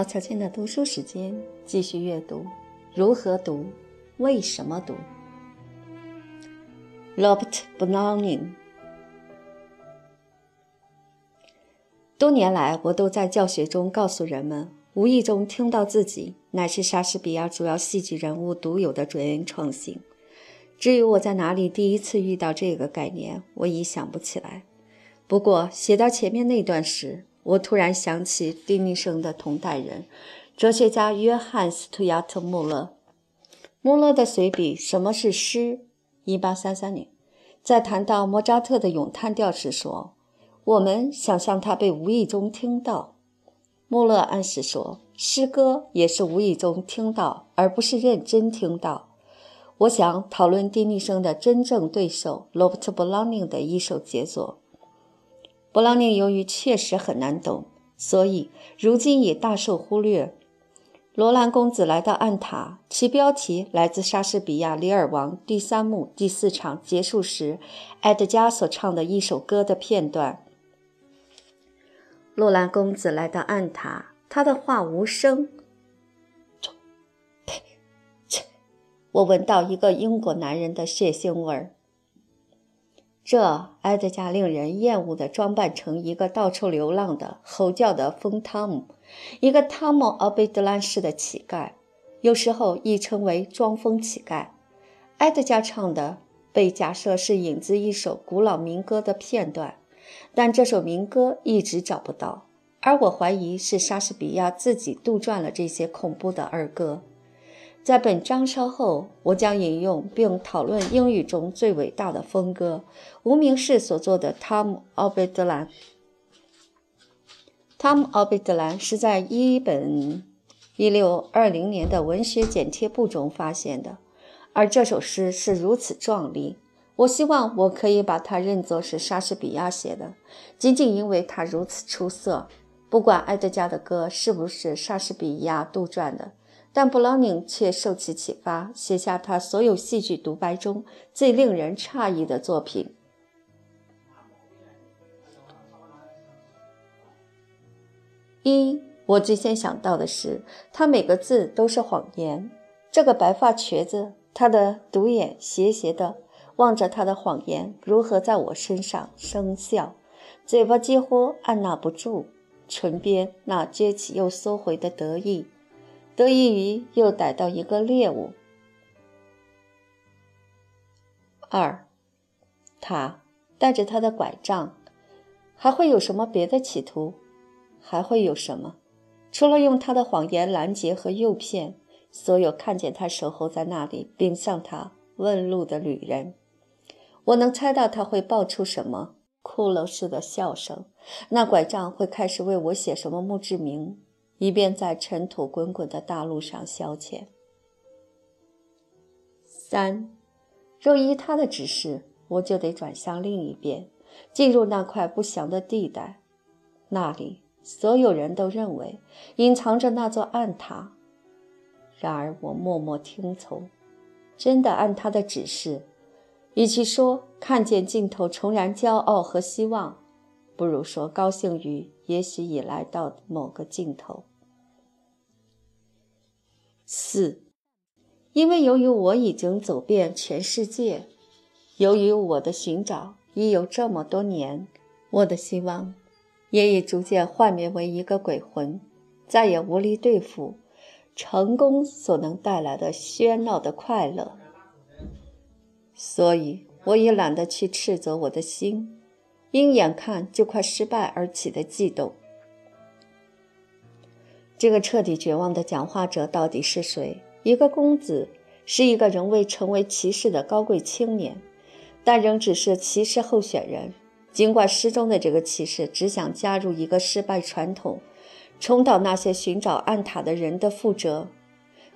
毛小倩的读书时间，继续阅读。如何读？为什么读？Robert Browning。多年来，我都在教学中告诉人们，无意中听到自己乃是莎士比亚主要戏剧人物独有的原创新。至于我在哪里第一次遇到这个概念，我已想不起来。不过，写到前面那段时，我突然想起丁尼生的同代人，哲学家约翰·斯图亚特·穆勒。穆勒的随笔《什么是诗》（1833 年）在谈到莫扎特的咏叹调时说：“我们想象他被无意中听到。”穆勒暗示说，诗歌也是无意中听到，而不是认真听到。我想讨论丁尼生的真正对手罗伯特·布朗宁的一首杰作。勃朗宁由于确实很难懂，所以如今也大受忽略。罗兰公子来到暗塔，其标题来自莎士比亚《李尔王》第三幕第四场结束时，埃德加所唱的一首歌的片段。罗兰公子来到暗塔，他的话无声。我闻到一个英国男人的血腥味儿。这埃德加令人厌恶地装扮成一个到处流浪的、吼叫的疯汤姆，一个汤姆·奥贝德兰式的乞丐，有时候亦称为装疯乞丐。埃德加唱的被假设是引自一首古老民歌的片段，但这首民歌一直找不到，而我怀疑是莎士比亚自己杜撰了这些恐怖的儿歌。在本章稍后，我将引用并讨论英语中最伟大的风歌——无名氏所作的《汤姆·奥贝德兰》。汤姆·奥贝德兰是在一本1620年的文学剪贴簿中发现的，而这首诗是如此壮丽，我希望我可以把它认作是莎士比亚写的，仅仅因为它如此出色。不管埃德加的歌是不是莎士比亚杜撰的。但布朗宁却受其启发，写下他所有戏剧独白中最令人诧异的作品。一，我最先想到的是，他每个字都是谎言。这个白发瘸子，他的独眼斜斜的望着他的谎言如何在我身上生效，嘴巴几乎按捺不住，唇边那撅起又缩回的得意。得益于又逮到一个猎物。二，他带着他的拐杖，还会有什么别的企图？还会有什么？除了用他的谎言拦截和诱骗所有看见他守候在那里并向他问路的旅人？我能猜到他会爆出什么骷髅似的笑声。那拐杖会开始为我写什么墓志铭？以便在尘土滚滚的大路上消遣。三，若依他的指示，我就得转向另一边，进入那块不祥的地带。那里，所有人都认为隐藏着那座暗塔。然而，我默默听从，真的按他的指示。与其说看见尽头重燃骄傲和希望，不如说高兴于也许已来到某个尽头。四，因为由于我已经走遍全世界，由于我的寻找已有这么多年，我的希望也已逐渐幻灭为一个鬼魂，再也无力对付成功所能带来的喧闹的快乐。所以，我也懒得去斥责我的心，因眼看就快失败而起的悸动。这个彻底绝望的讲话者到底是谁？一个公子，是一个仍未成为骑士的高贵青年，但仍只是骑士候选人。尽管诗中的这个骑士只想加入一个失败传统，重蹈那些寻找暗塔的人的覆辙。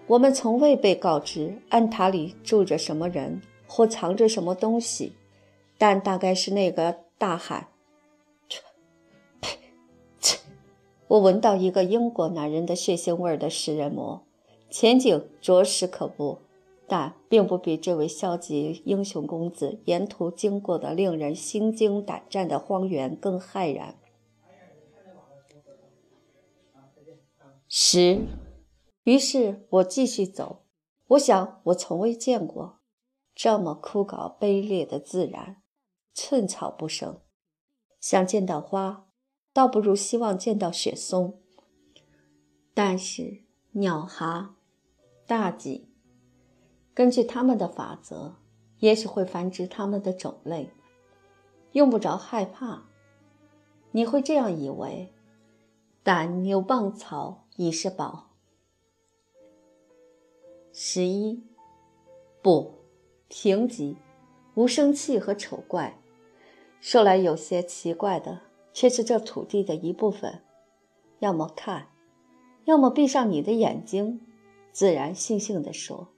我们从未被告知暗塔里住着什么人或藏着什么东西，但大概是那个大海。我闻到一个英国男人的血腥味的食人魔，前景着实可怖，但并不比这位消极英雄公子沿途经过的令人心惊胆战的荒原更骇然。十。于是我继续走。我想，我从未见过这么枯槁卑劣的自然，寸草不生。想见到花，倒不如希望见到雪松。但是鸟蛤、大戟，根据它们的法则，也许会繁殖它们的种类，用不着害怕。你会这样以为，但牛蒡草已是宝。十一，不，贫瘠、无生气和丑怪，说来有些奇怪的，却是这土地的一部分。要么看，要么闭上你的眼睛。自然悻悻地说：“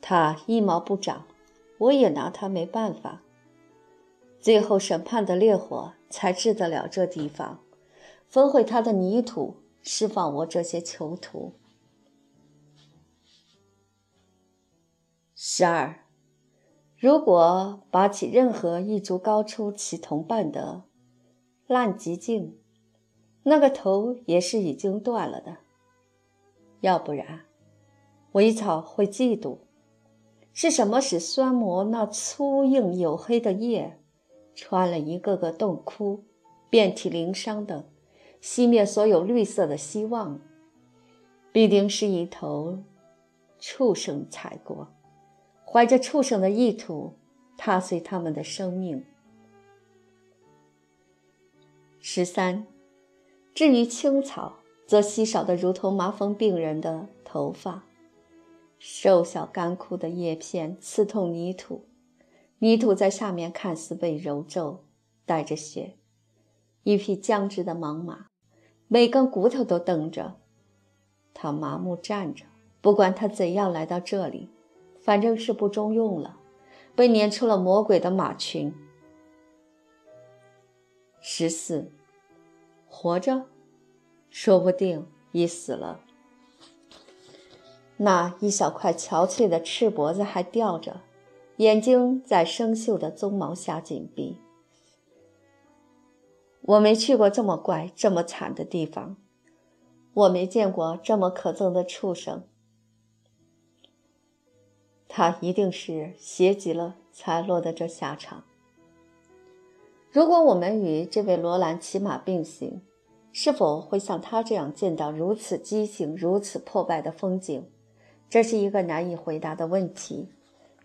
他一毛不长，我也拿他没办法。最后审判的烈火才治得了这地方，焚毁他的泥土，释放我这些囚徒。”十二，如果拔起任何一株高出其同伴的烂极茎，那个头也是已经断了的。要不然，苇草会嫉妒。是什么使酸蘑那粗硬黝黑的叶，穿了一个个洞窟，遍体鳞伤的，熄灭所有绿色的希望？必定是一头畜生踩过。怀着畜生的意图，踏碎他们的生命。十三，至于青草，则稀少的如同麻风病人的头发，瘦小干枯的叶片刺痛泥土，泥土在下面看似被揉皱，带着血。一匹僵直的莽马，每根骨头都瞪着，它麻木站着，不管它怎样来到这里。反正是不中用了，被撵出了魔鬼的马群。十四，活着，说不定已死了。那一小块憔悴的赤脖子还吊着，眼睛在生锈的鬃毛下紧闭。我没去过这么怪、这么惨的地方，我没见过这么可憎的畜生。他一定是邪极了，才落得这下场。如果我们与这位罗兰骑马并行，是否会像他这样见到如此畸形、如此破败的风景？这是一个难以回答的问题。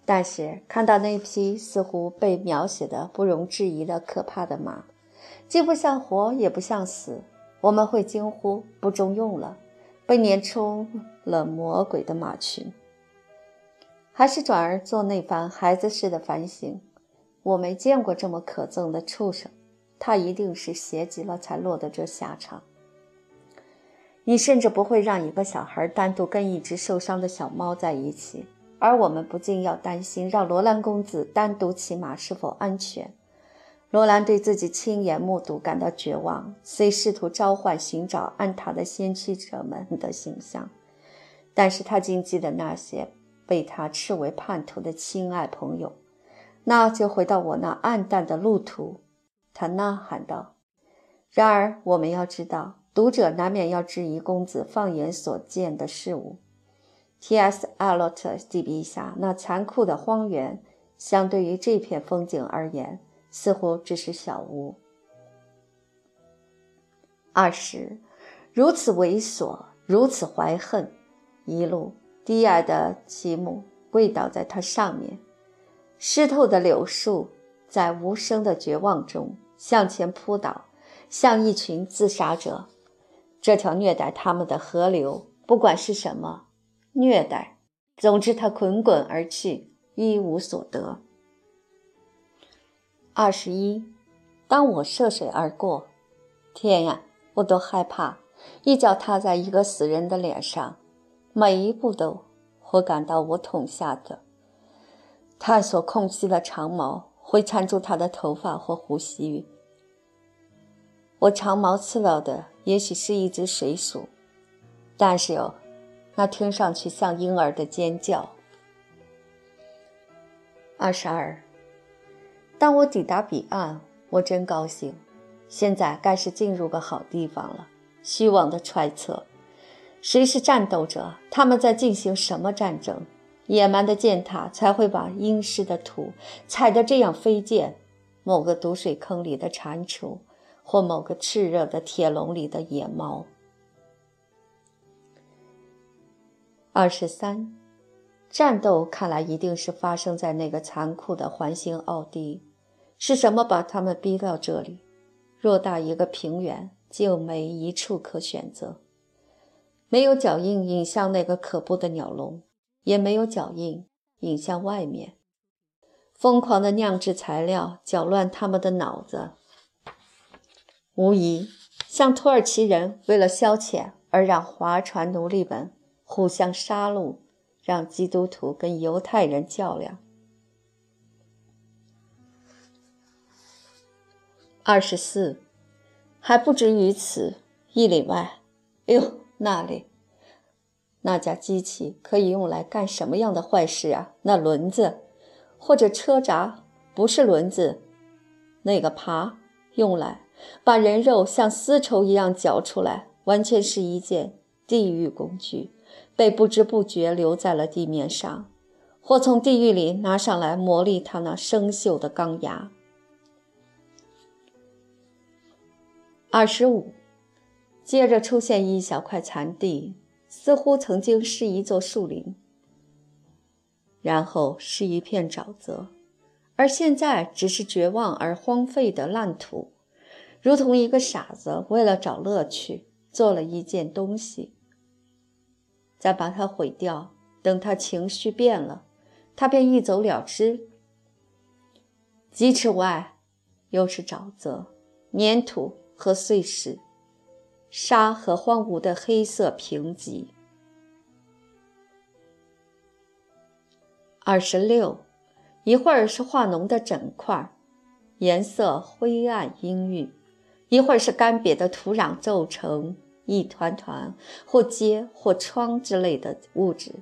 但是看到那匹似乎被描写的不容置疑的可怕的马，既不像活，也不像死，我们会惊呼：不中用了，被撵出了魔鬼的马群。还是转而做那番孩子似的反省。我没见过这么可憎的畜生，他一定是邪极了才落得这下场。你甚至不会让一个小孩单独跟一只受伤的小猫在一起，而我们不禁要担心，让罗兰公子单独骑马是否安全。罗兰对自己亲眼目睹感到绝望，虽试图召唤寻找安塔的先驱者们的形象，但是他竟记得那些。被他斥为叛徒的亲爱朋友，那就回到我那暗淡的路途。他呐喊道。然而，我们要知道，读者难免要质疑公子放眼所见的事物。T.S. 阿洛特笔下那残酷的荒原，相对于这片风景而言，似乎只是小屋。二十，如此猥琐，如此怀恨，一路。低矮的齐木跪倒在他上面，湿透的柳树在无声的绝望中向前扑倒，像一群自杀者。这条虐待他们的河流，不管是什么虐待，总之它滚滚而去，一无所得。二十一，当我涉水而过，天呀，我都害怕，一脚踏在一个死人的脸上。每一步都，我感到我捅下的探索空隙的长矛会缠住他的头发或胡须。我长矛刺到的也许是一只水鼠，但是哟，那听上去像婴儿的尖叫。二十二，当我抵达彼岸，我真高兴。现在该是进入个好地方了。虚妄的揣测。谁是战斗者？他们在进行什么战争？野蛮的践踏才会把阴湿的土踩得这样飞溅。某个毒水坑里的蟾蜍，或某个炽热的铁笼里的野猫。二十三，战斗看来一定是发生在那个残酷的环形奥地。是什么把他们逼到这里？偌大一个平原，就没一处可选择。没有脚印引向那个可怖的鸟笼，也没有脚印引向外面。疯狂的酿制材料搅乱他们的脑子，无疑像土耳其人为了消遣而让划船奴隶们互相杀戮，让基督徒跟犹太人较量。二十四，还不止于此，一里外，哎呦，那里，那架机器可以用来干什么样的坏事啊？那轮子。或者车闸不是轮子，那个耙用来把人肉像丝绸一样绞出来，完全是一件地狱工具，被不知不觉留在了地面上，或从地狱里拿上来磨砺它那生锈的钢牙。二十五，接着出现一小块残地，似乎曾经是一座树林。然后是一片沼泽，而现在只是绝望而荒废的烂土，如同一个傻子为了找乐趣做了一件东西，再把它毁掉。等他情绪变了，他便一走了之。几尺外又是沼泽、粘土和碎石、沙和荒芜的黑色贫瘠。二十六，一会儿是化脓的整块，颜色灰暗阴郁；一会儿是干瘪的土壤皱成一团团或结或疮之类的物质。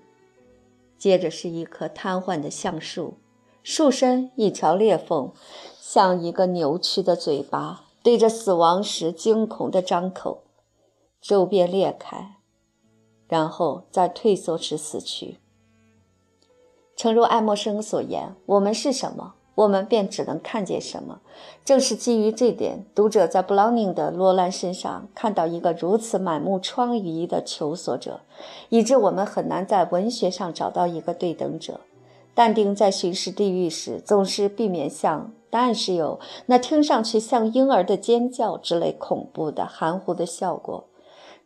接着是一棵瘫痪的橡树，树身一条裂缝，像一个扭曲的嘴巴，对着死亡时惊恐的张口，周边裂开，然后在退缩时死去。诚如爱默生所言：“我们是什么，我们便只能看见什么。”正是基于这点，读者在布朗宁的罗兰身上看到一个如此满目疮痍的求索者，以致我们很难在文学上找到一个对等者。但丁在巡视地狱时，总是避免像答案是有那听上去像婴儿的尖叫之类恐怖的含糊的效果。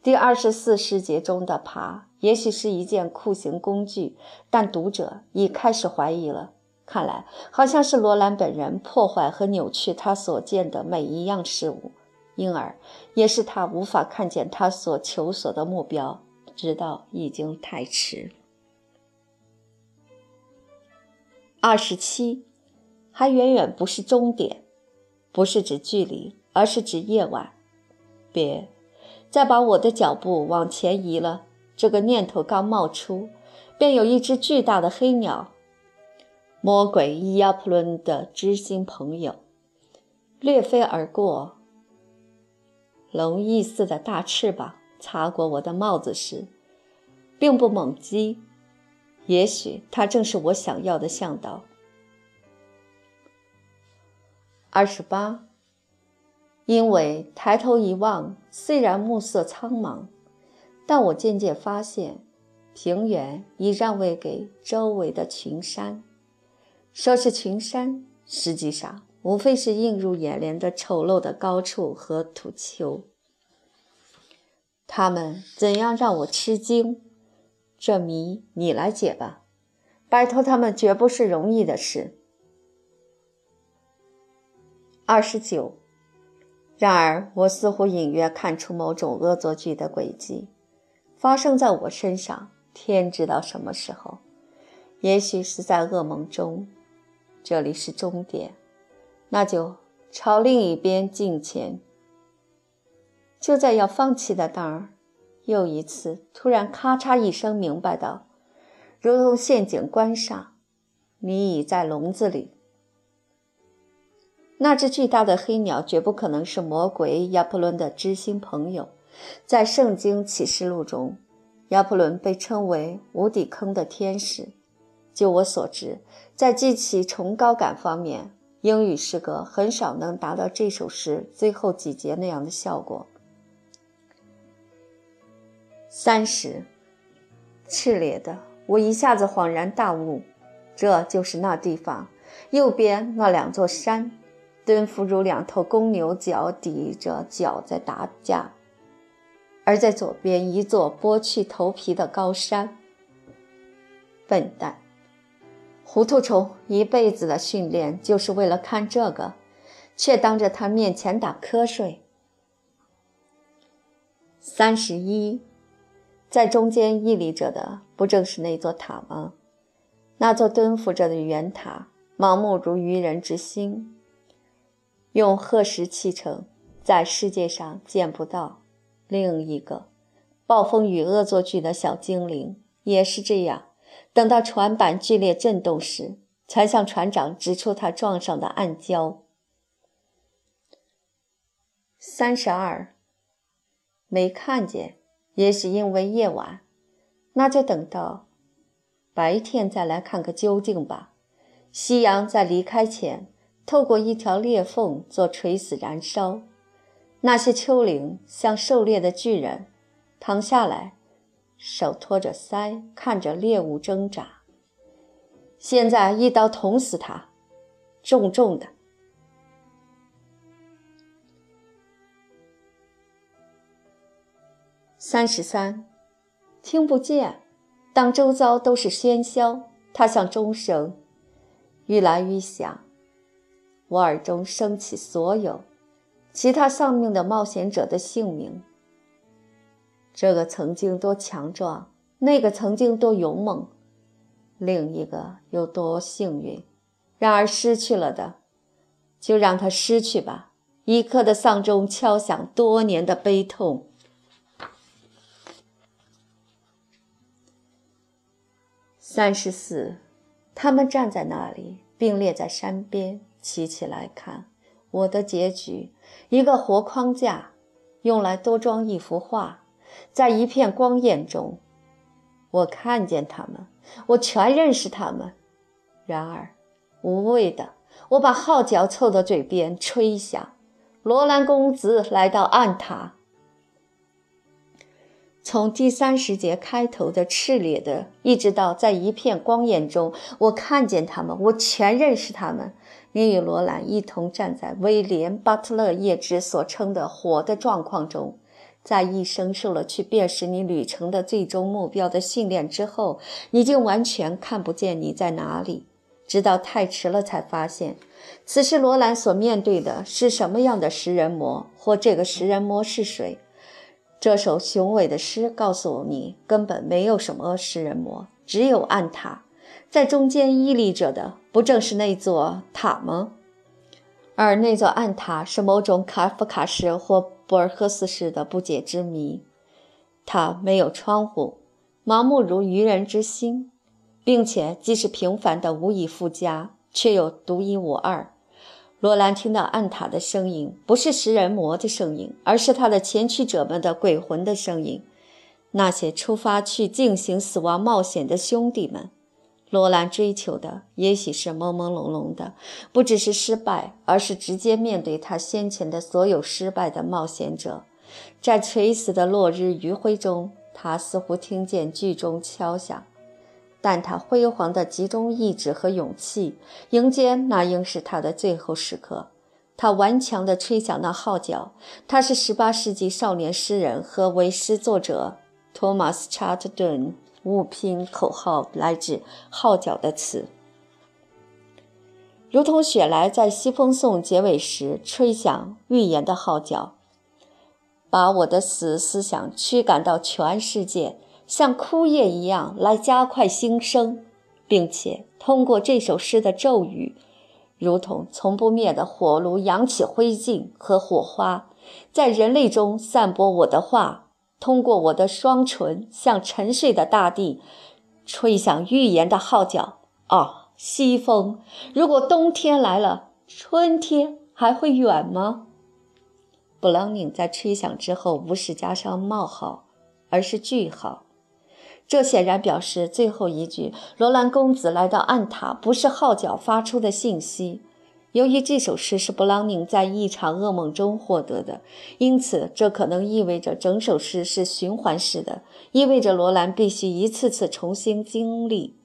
第二十四诗节中的爬。也许是一件酷刑工具，但读者已开始怀疑了。看来好像是罗兰本人破坏和扭曲他所见的每一样事物，因而也是他无法看见他所求索的目标，直到已经太迟。二十七，还远远不是终点，不是指距离，而是指夜晚。别再把我的脚步往前移了。这个念头刚冒出，便有一只巨大的黑鸟——魔鬼伊亚普伦的知心朋友——掠飞而过。龙翼似的大翅膀擦过我的帽子时，并不猛击。也许它正是我想要的向导。二十八，因为抬头一望，虽然暮色苍茫。但我渐渐发现，平原已让位给周围的群山。说是群山，实际上无非是映入眼帘的丑陋的高处和土丘。他们怎样让我吃惊？这谜你来解吧。摆脱他们绝不是容易的事。二十九。然而，我似乎隐约看出某种恶作剧的轨迹。发生在我身上，天知道什么时候，也许是在噩梦中。这里是终点，那就朝另一边进前。就在要放弃的当儿，又一次突然咔嚓一声，明白到，如同陷阱关上，你已在笼子里。那只巨大的黑鸟绝不可能是魔鬼亚普伦的知心朋友。在《圣经启示录》中，亚破仑被称为“无底坑的天使”。就我所知，在激起崇高感方面，英语诗歌很少能达到这首诗最后几节那样的效果。三十，炽烈的，我一下子恍然大悟，这就是那地方，右边那两座山，蹲伏如两头公牛，角抵着角在打架。而在左边一座剥去头皮的高山。笨蛋，糊涂虫，一辈子的训练就是为了看这个，却当着他面前打瞌睡。三十一，在中间屹立着的，不正是那座塔吗？那座蹲伏着的圆塔，盲目如愚人之心，用褐石砌成，在世界上见不到。另一个暴风雨恶作剧的小精灵也是这样。等到船板剧烈震动时，才向船长指出他撞上的暗礁。三十二，没看见，也是因为夜晚。那就等到白天再来看个究竟吧。夕阳在离开前，透过一条裂缝做垂死燃烧。那些丘陵像狩猎的巨人，躺下来，手托着腮，看着猎物挣扎。现在一刀捅死他，重重的。三十三，听不见。当周遭都是喧嚣，他像钟声，愈来愈响。我耳中升起所有。其他丧命的冒险者的姓名。这个曾经多强壮，那个曾经多勇猛，另一个有多幸运。然而失去了的，就让他失去吧。一刻的丧钟敲响多年的悲痛。三十四，他们站在那里，并列在山边，齐起来看。我的结局，一个活框架，用来多装一幅画，在一片光焰中，我看见他们，我全认识他们。然而，无谓的，我把号角凑到嘴边吹响。罗兰公子来到暗塔。从第三十节开头的炽烈的，一直到在一片光焰中，我看见他们，我全认识他们。你与罗兰一同站在威廉·巴特勒叶芝所称的“火”的状况中，在一生受了去辨识你旅程的最终目标的训练之后，已经完全看不见你在哪里，直到太迟了才发现，此时罗兰所面对的是什么样的食人魔，或这个食人魔是谁。这首雄伟的诗告诉你，根本没有什么食人魔，只有暗塔。在中间屹立着的，不正是那座塔吗？而那座暗塔是某种卡夫卡式或博尔赫斯式的不解之谜。它没有窗户，盲目如愚人之心，并且既是平凡的无以复加，却又独一无二。罗兰听到暗塔的声音，不是食人魔的声音，而是他的前驱者们的鬼魂的声音，那些出发去进行死亡冒险的兄弟们。罗兰追求的也许是朦朦胧胧的，不只是失败，而是直接面对他先前的所有失败的冒险者。在垂死的落日余晖中，他似乎听见剧中敲响，但他辉煌的集中意志和勇气，迎接那应是他的最后时刻。他顽强地吹响那号角。他是十八世纪少年诗人和为诗作者托马斯·查特顿。勿拼口号来自号角的词，如同雪莱在西风颂结尾时吹响预言的号角，把我的死思想驱赶到全世界，像枯叶一样来加快新生，并且通过这首诗的咒语，如同从不灭的火炉扬起灰烬和火花，在人类中散播我的话。通过我的双唇，向沉睡的大地吹响预言的号角。哦，西风！如果冬天来了，春天还会远吗？布朗宁在吹响之后，不是加上冒号，而是句号。这显然表示最后一句“罗兰公子来到暗塔”不是号角发出的信息。由于这首诗是布朗宁在一场噩梦中获得的，因此这可能意味着整首诗是循环式的，意味着罗兰必须一次次重新经历。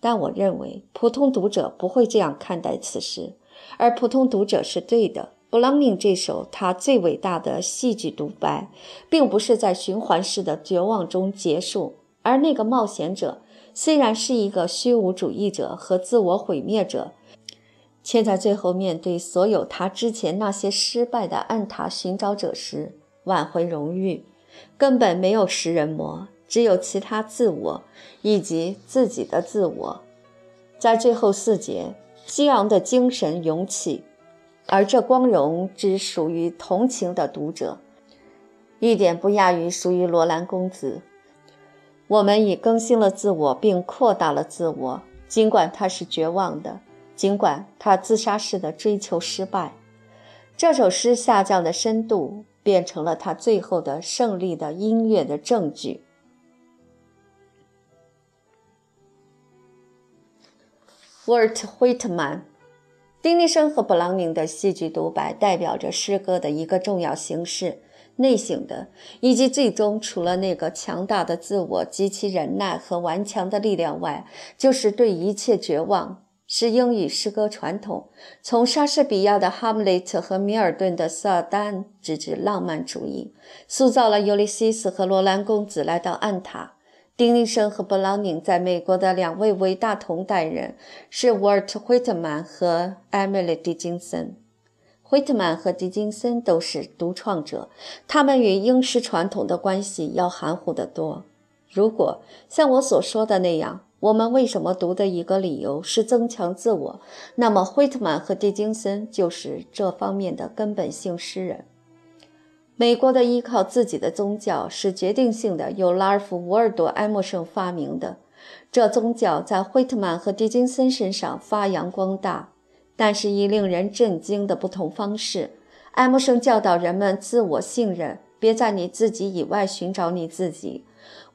但我认为普通读者不会这样看待此诗，而普通读者是对的。布朗宁这首他最伟大的戏剧独白，并不是在循环式的绝望中结束，而那个冒险者虽然是一个虚无主义者和自我毁灭者。却在最后面对所有他之前那些失败的暗塔寻找者时挽回荣誉，根本没有食人魔，只有其他自我以及自己的自我。在最后四节，激昂的精神涌起，而这光荣只属于同情的读者，一点不亚于属于罗兰公子。我们已更新了自我，并扩大了自我，尽管他是绝望的。尽管他自杀式的追求失败，这首诗下降的深度变成了他最后的胜利的音乐的证据。沃尔特·惠特曼、丁尼生和布朗宁的戏剧独白代表着诗歌的一个重要形式——内省的，以及最终除了那个强大的自我及其忍耐和顽强的力量外，就是对一切绝望。是英语诗歌传统，从莎士比亚的《哈姆雷特》和米尔顿的《撒旦》直至浪漫主义，塑造了尤利西斯和罗兰公子来到暗塔。丁尼生和布朗宁在美国的两位伟大同代人是沃尔特·惠特曼和艾米丽·狄金森。惠特曼和狄金森都是独创者，他们与英诗传统的关系要含糊得多。如果像我所说的那样，我们为什么读的一个理由是增强自我？那么，惠特曼和狄金森就是这方面的根本性诗人。美国的依靠自己的宗教是决定性的，由拉尔夫·沃尔多·埃默生发明的。这宗教在惠特曼和狄金森身上发扬光大，但是以令人震惊的不同方式。埃默生教导人们自我信任，别在你自己以外寻找你自己。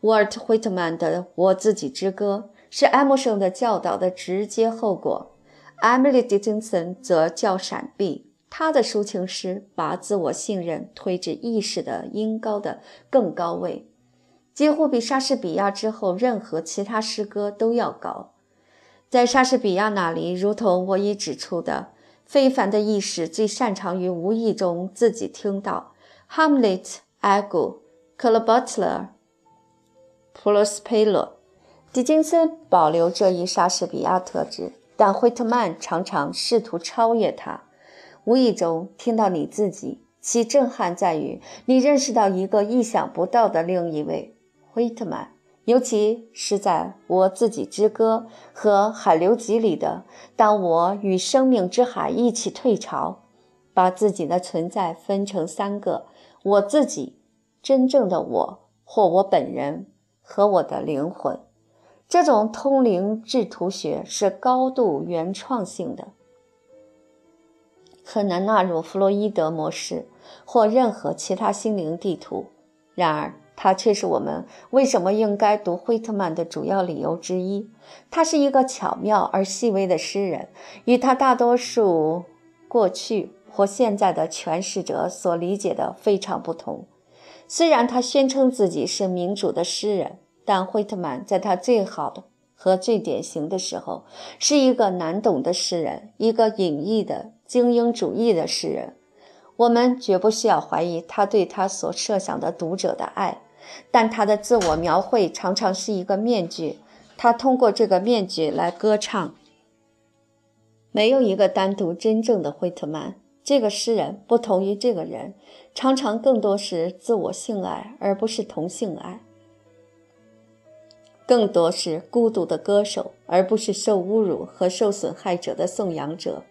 沃尔特·惠特曼的《我自己之歌》。是艾默生的教导的直接后果。艾米丽·狄金森则较闪避，他的抒情诗把自我信任推至意识的音高的更高位，几乎比莎士比亚之后任何其他诗歌都要高。在莎士比亚那里，如同我已指出的，非凡的意识最擅长于无意中自己听到哈姆雷特、埃古、克勒巴特勒、普罗斯佩勒。狄金森保留这一莎士比亚特质，但惠特曼常常试图超越他。无意中听到你自己，其震撼在于你认识到一个意想不到的另一位惠特曼，尤其是在我自己之歌和海流集里的“当我与生命之海一起退潮”，把自己的存在分成三个：我自己、真正的我或我本人和我的灵魂。这种通灵制图学是高度原创性的，很难纳入弗洛伊德模式或任何其他心灵地图。然而，它却是我们为什么应该读惠特曼的主要理由之一。他是一个巧妙而细微的诗人，与他大多数过去或现在的诠释者所理解的非常不同。虽然他宣称自己是民主的诗人。但惠特曼在他最好的和最典型的时候，是一个难懂的诗人，一个隐逸的精英主义的诗人。我们绝不需要怀疑他对他所设想的读者的爱，但他的自我描绘常常是一个面具，他通过这个面具来歌唱。没有一个单独真正的惠特曼。这个诗人不同于这个人，常常更多是自我性爱，而不是同性爱。更多是孤独的歌手，而不是受侮辱和受损害者的颂扬者。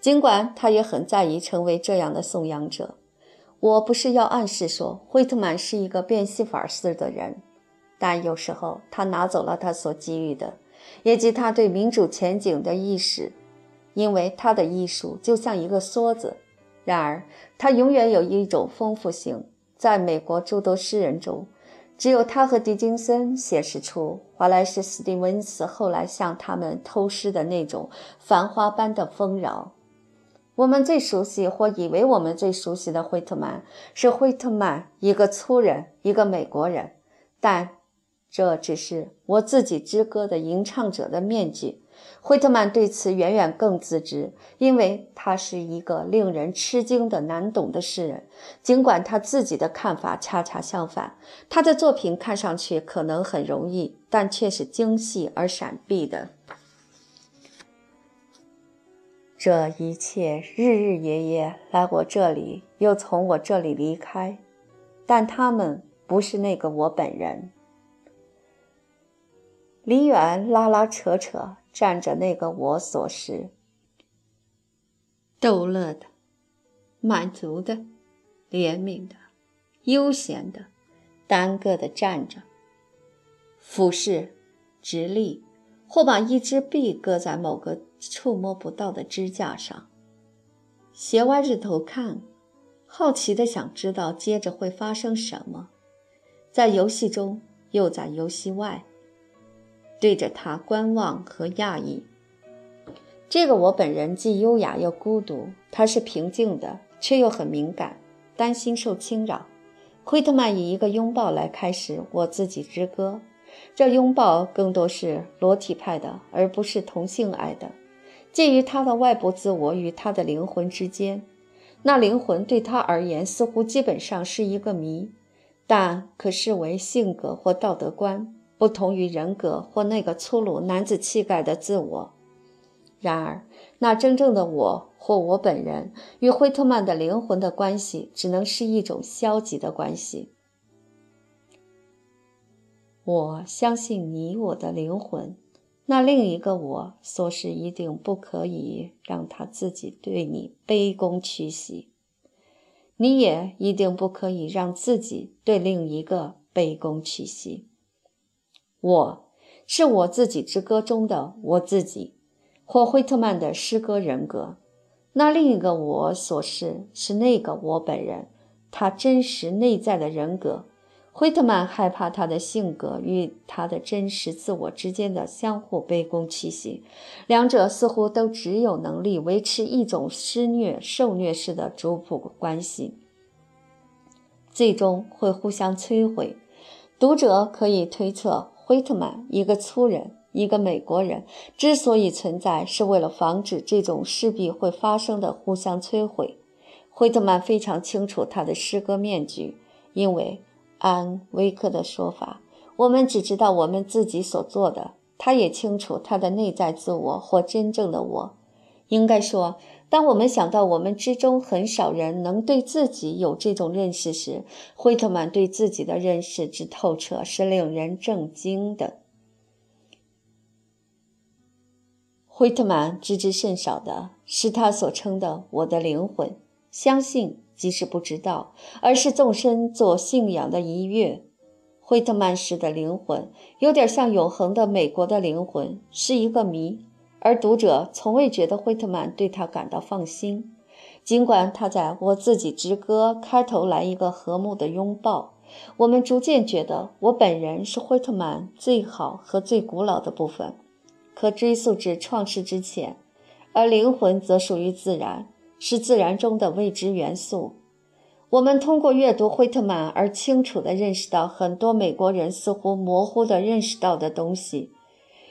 尽管他也很在意成为这样的颂扬者。我不是要暗示说惠特曼是一个变戏法似的人，但有时候他拿走了他所给予的，以及他对民主前景的意识，因为他的艺术就像一个梭子。然而，他永远有一种丰富性。在美国诸多诗人中。只有他和狄金森显示出华莱士·斯蒂文斯后来向他们偷师的那种繁花般的丰饶。我们最熟悉或以为我们最熟悉的惠特曼是惠特曼，一个粗人，一个美国人，但这只是我自己之歌的吟唱者的面具。惠特曼对此远远更自知，因为他是一个令人吃惊的难懂的诗人。尽管他自己的看法恰恰相反，他的作品看上去可能很容易，但却是精细而闪避的。这一切日日夜夜来我这里，又从我这里离开，但他们不是那个我本人。离远拉拉扯扯。站着那个我所是，逗乐的、满足的、怜悯的、悠闲的，单个的站着，俯视、直立，或把一只臂搁在某个触摸不到的支架上，斜歪着头看，好奇的想知道接着会发生什么，在游戏中，又在游戏外。对着他观望和讶异。这个我本人既优雅又孤独，他是平静的，却又很敏感，担心受侵扰。惠特曼以一个拥抱来开始我自己之歌，这拥抱更多是裸体派的，而不是同性爱的，介于他的外部自我与他的灵魂之间。那灵魂对他而言似乎基本上是一个谜，但可视为性格或道德观。不同于人格或那个粗鲁男子气概的自我，然而那真正的我或我本人与惠特曼的灵魂的关系，只能是一种消极的关系。我相信你，我的灵魂，那另一个我，说是一定不可以让他自己对你卑躬屈膝，你也一定不可以让自己对另一个卑躬屈膝。我是我自己之歌中的我自己，或惠特曼的诗歌人格。那另一个我所示是那个我本人，他真实内在的人格。惠特曼害怕他的性格与他的真实自我之间的相互卑躬屈膝，两者似乎都只有能力维持一种施虐受虐式的主仆关系，最终会互相摧毁。读者可以推测。惠特曼，一个粗人，一个美国人，之所以存在，是为了防止这种势必会发生的互相摧毁。惠特曼非常清楚他的诗歌面具，因为按威克的说法，我们只知道我们自己所做的。他也清楚他的内在自我或真正的我。应该说。当我们想到我们之中很少人能对自己有这种认识时，惠特曼对自己的认识之透彻是令人震惊的。惠特曼知之甚少的是他所称的“我的灵魂”，相信即使不知道，而是纵身做信仰的一跃。惠特曼式的灵魂有点像永恒的美国的灵魂，是一个谜。而读者从未觉得惠特曼对他感到放心，尽管他在我自己之歌开头来一个和睦的拥抱。我们逐渐觉得我本人是惠特曼最好和最古老的部分，可追溯至创世之前，而灵魂则属于自然，是自然中的未知元素。我们通过阅读惠特曼而清楚地认识到很多美国人似乎模糊地认识到的东西。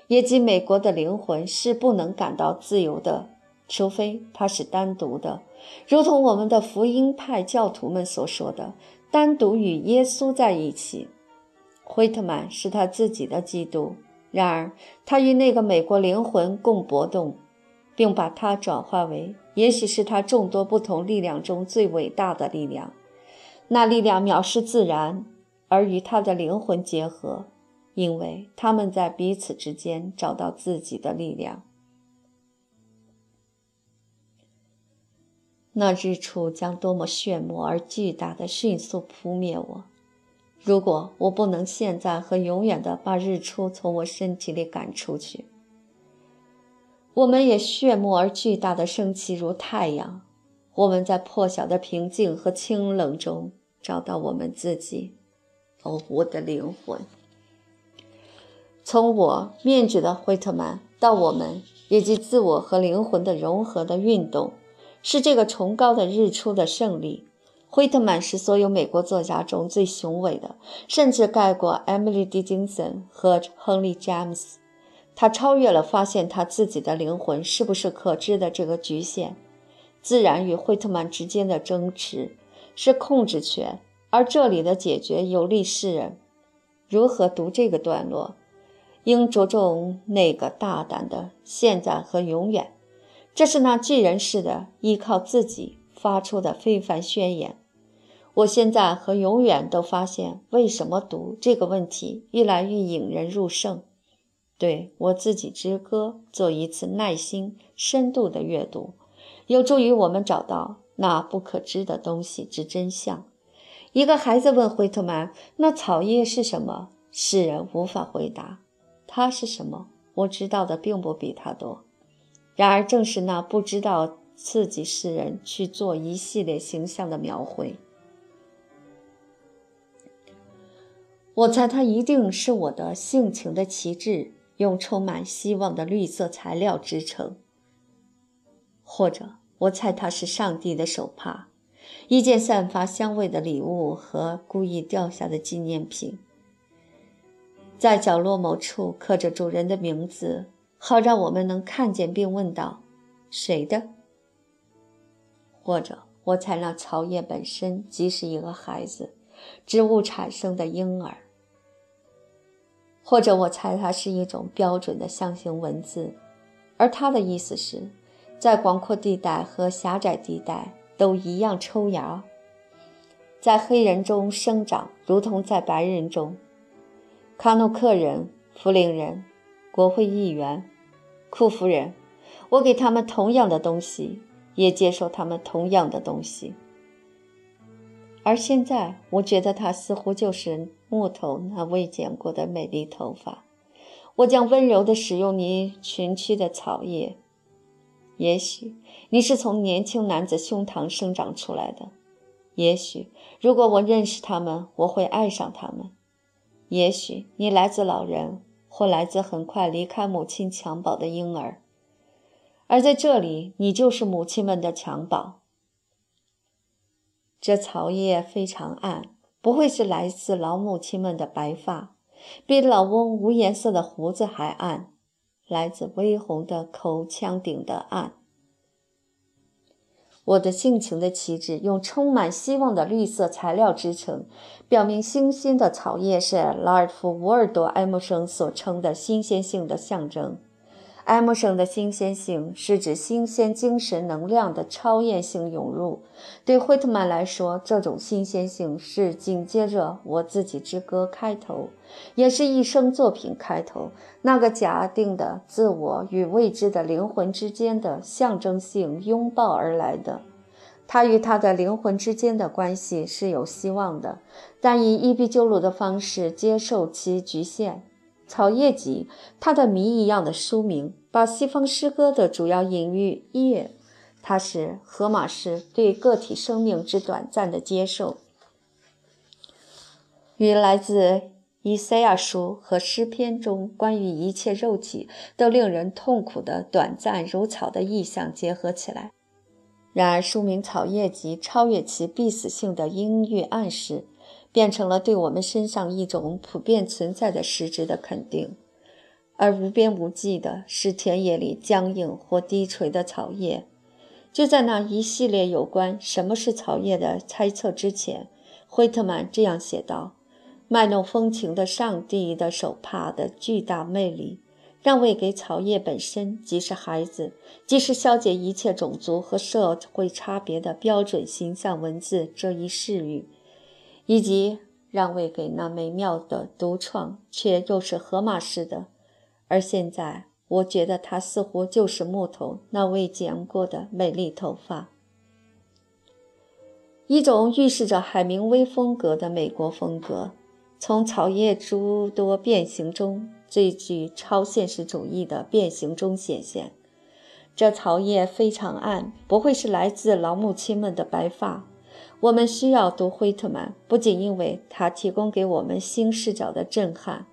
也即，美国的灵魂是不能感到自由的，除非它是单独的，如同我们的福音派教徒们所说的，单独与耶稣在一起。惠特曼是他自己的基督，然而他与那个美国灵魂共搏动，并把它转化为，也许是他众多不同力量中最伟大的力量。那力量藐视自然，而与他的灵魂结合。因为他们在彼此之间找到自己的力量。那日出将多么炫目而巨大的迅速扑灭我！如果我不能现在和永远的把日出从我身体里赶出去，我们也炫目而巨大的升起如太阳。我们在破晓的平静和清冷中找到我们自己。哦，我的灵魂！从我面具的惠特曼到我们以及自我和灵魂的融合的运动，是这个崇高的日出的胜利。惠特曼是所有美国作家中最雄伟的，甚至盖过 Emily Dickinson 和亨利·詹姆斯。他超越了发现他自己的灵魂是不是可知的这个局限。自然与惠特曼之间的争执是控制权，而这里的解决有利世人。如何读这个段落？应着重那个大胆的现在和永远。这是那巨人似的依靠自己发出的非凡宣言。我现在和永远都发现，为什么读这个问题越来越引人入胜。对我自己之歌做一次耐心、深度的阅读，有助于我们找到那不可知的东西之真相。一个孩子问惠特曼：“那草叶是什么？”世人无法回答。他是什么？我知道的并不比他多。然而，正是那不知道，刺激世人去做一系列形象的描绘。我猜它一定是我的性情的旗帜，用充满希望的绿色材料制成。或者，我猜它是上帝的手帕，一件散发香味的礼物和故意掉下的纪念品。在角落某处刻着主人的名字，好让我们能看见并问道：“谁的？”或者，我猜那草叶本身即是一个孩子，植物产生的婴儿。或者我猜它是一种标准的象形文字，而它的意思是，在广阔地带和狭窄地带都一样抽芽，在黑人中生长，如同在白人中。卡诺克人、弗林人、国会议员、库夫人，我给他们同样的东西，也接受他们同样的东西。而现在，我觉得它似乎就是木头那未剪过的美丽头发。我将温柔地使用你裙区的草叶。也许你是从年轻男子胸膛生长出来的。也许如果我认识他们，我会爱上他们。也许你来自老人，或来自很快离开母亲襁褓的婴儿。而在这里，你就是母亲们的襁褓。这草叶非常暗，不会是来自老母亲们的白发，比老翁无颜色的胡子还暗，来自微红的口腔顶的暗。我的性情的旗帜用充满希望的绿色材料制成，表明新鲜的草叶是拉尔夫·沃尔多·埃默生所称的新鲜性的象征。艾默生的新鲜性是指新鲜精神能量的超验性涌入。对惠特曼来说，这种新鲜性是紧接着我自己之歌开头，也是一生作品开头那个假定的自我与未知的灵魂之间的象征性拥抱而来的。他与他的灵魂之间的关系是有希望的，但以伊壁鸠鲁的方式接受其局限。草叶集，它的谜一样的书名，把西方诗歌的主要隐喻叶，它是荷马诗对个体生命之短暂的接受，与来自以赛亚书和诗篇中关于一切肉体都令人痛苦的短暂如草的意象结合起来。然而，书名《草叶集》超越其必死性的音乐暗示。变成了对我们身上一种普遍存在的实质的肯定，而无边无际的是田野里僵硬或低垂的草叶。就在那一系列有关什么是草叶的猜测之前，惠特曼这样写道：“卖弄风情的上帝的手帕的巨大魅力，让位给草叶本身，即是孩子，即是消解一切种族和社会差别的标准形象文字这一视域。”以及让位给那美妙的独创，却又是河马式的。而现在，我觉得它似乎就是木头那未剪过的美丽头发，一种预示着海明威风格的美国风格，从草叶诸多变形中最具超现实主义的变形中显现。这草叶非常暗，不会是来自老母亲们的白发。我们需要读惠特曼，不仅因为他提供给我们新视角的震撼，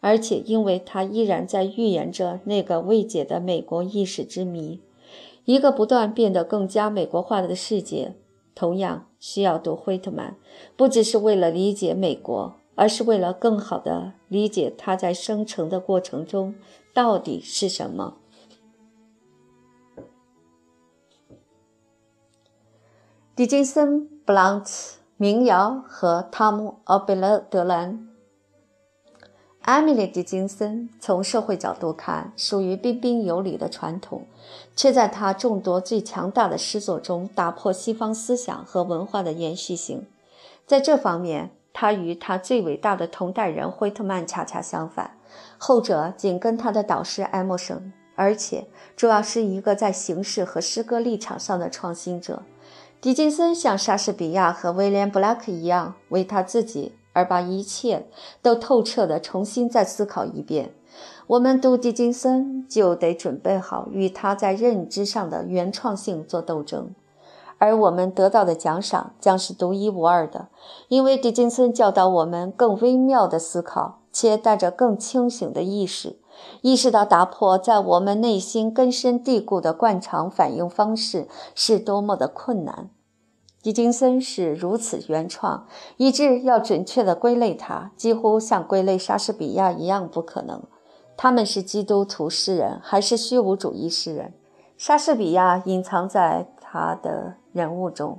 而且因为他依然在预言着那个未解的美国意识之谜，一个不断变得更加美国化的世界。同样需要读惠特曼，不只是为了理解美国，而是为了更好地理解它在生成的过程中到底是什么。狄金森、布朗特、民谣和汤姆·奥贝勒德兰。艾米丽·狄金森从社会角度看，属于彬彬有礼的传统，却在他众多最强大的诗作中打破西方思想和文化的延续性。在这方面，他与他最伟大的同代人惠特曼恰恰相反，后者紧跟他的导师爱默生，而且主要是一个在形式和诗歌立场上的创新者。狄金森像莎士比亚和威廉·布拉克一样，为他自己而把一切都透彻地重新再思考一遍。我们读狄金森，就得准备好与他在认知上的原创性做斗争，而我们得到的奖赏将是独一无二的，因为狄金森教导我们更微妙的思考，且带着更清醒的意识。意识到打破在我们内心根深蒂固的惯常反应方式是多么的困难。狄金森是如此原创，以致要准确地归类他，几乎像归类莎士比亚一样不可能。他们是基督徒诗人还是虚无主义诗人？莎士比亚隐藏在他的人物中，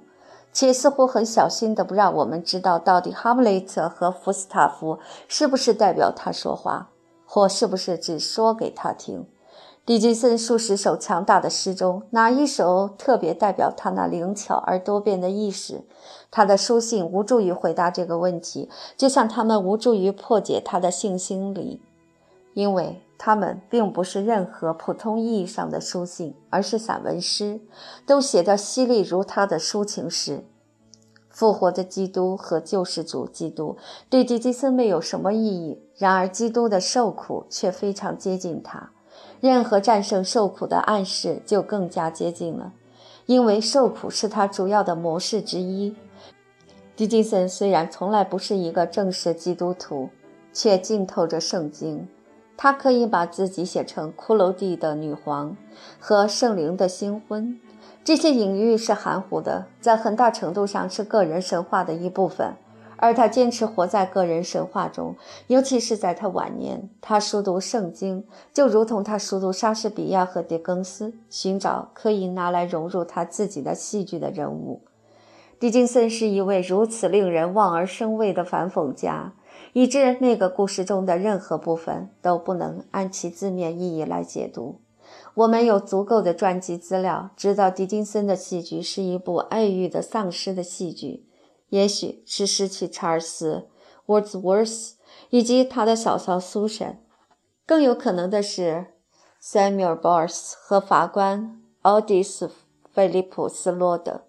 且似乎很小心地不让我们知道到底哈姆雷特和福斯塔夫是不是代表他说话。或是不是只说给他听？狄金森数十首强大的诗中，哪一首特别代表他那灵巧而多变的意识？他的书信无助于回答这个问题，就像他们无助于破解他的性心理，因为他们并不是任何普通意义上的书信，而是散文诗，都写得犀利如他的抒情诗。复活的基督和救世主基督对狄金森没有什么意义，然而基督的受苦却非常接近他。任何战胜受苦的暗示就更加接近了，因为受苦是他主要的模式之一。狄金森虽然从来不是一个正式基督徒，却浸透着圣经。他可以把自己写成骷髅地的女皇和圣灵的新婚。这些隐喻是含糊的，在很大程度上是个人神话的一部分，而他坚持活在个人神话中，尤其是在他晚年。他熟读圣经，就如同他熟读莎士比亚和狄更斯，寻找可以拿来融入他自己的戏剧的人物。狄金森是一位如此令人望而生畏的反讽家，以致那个故事中的任何部分都不能按其字面意义来解读。我们有足够的传记资料，知道狄金森的戏剧是一部爱欲的丧失的戏剧，也许是失去查尔斯· Wordsworth 以及他的嫂嫂苏珊，更有可能的是 Samuel Bors 和法官奥迪斯·菲利普斯·罗德。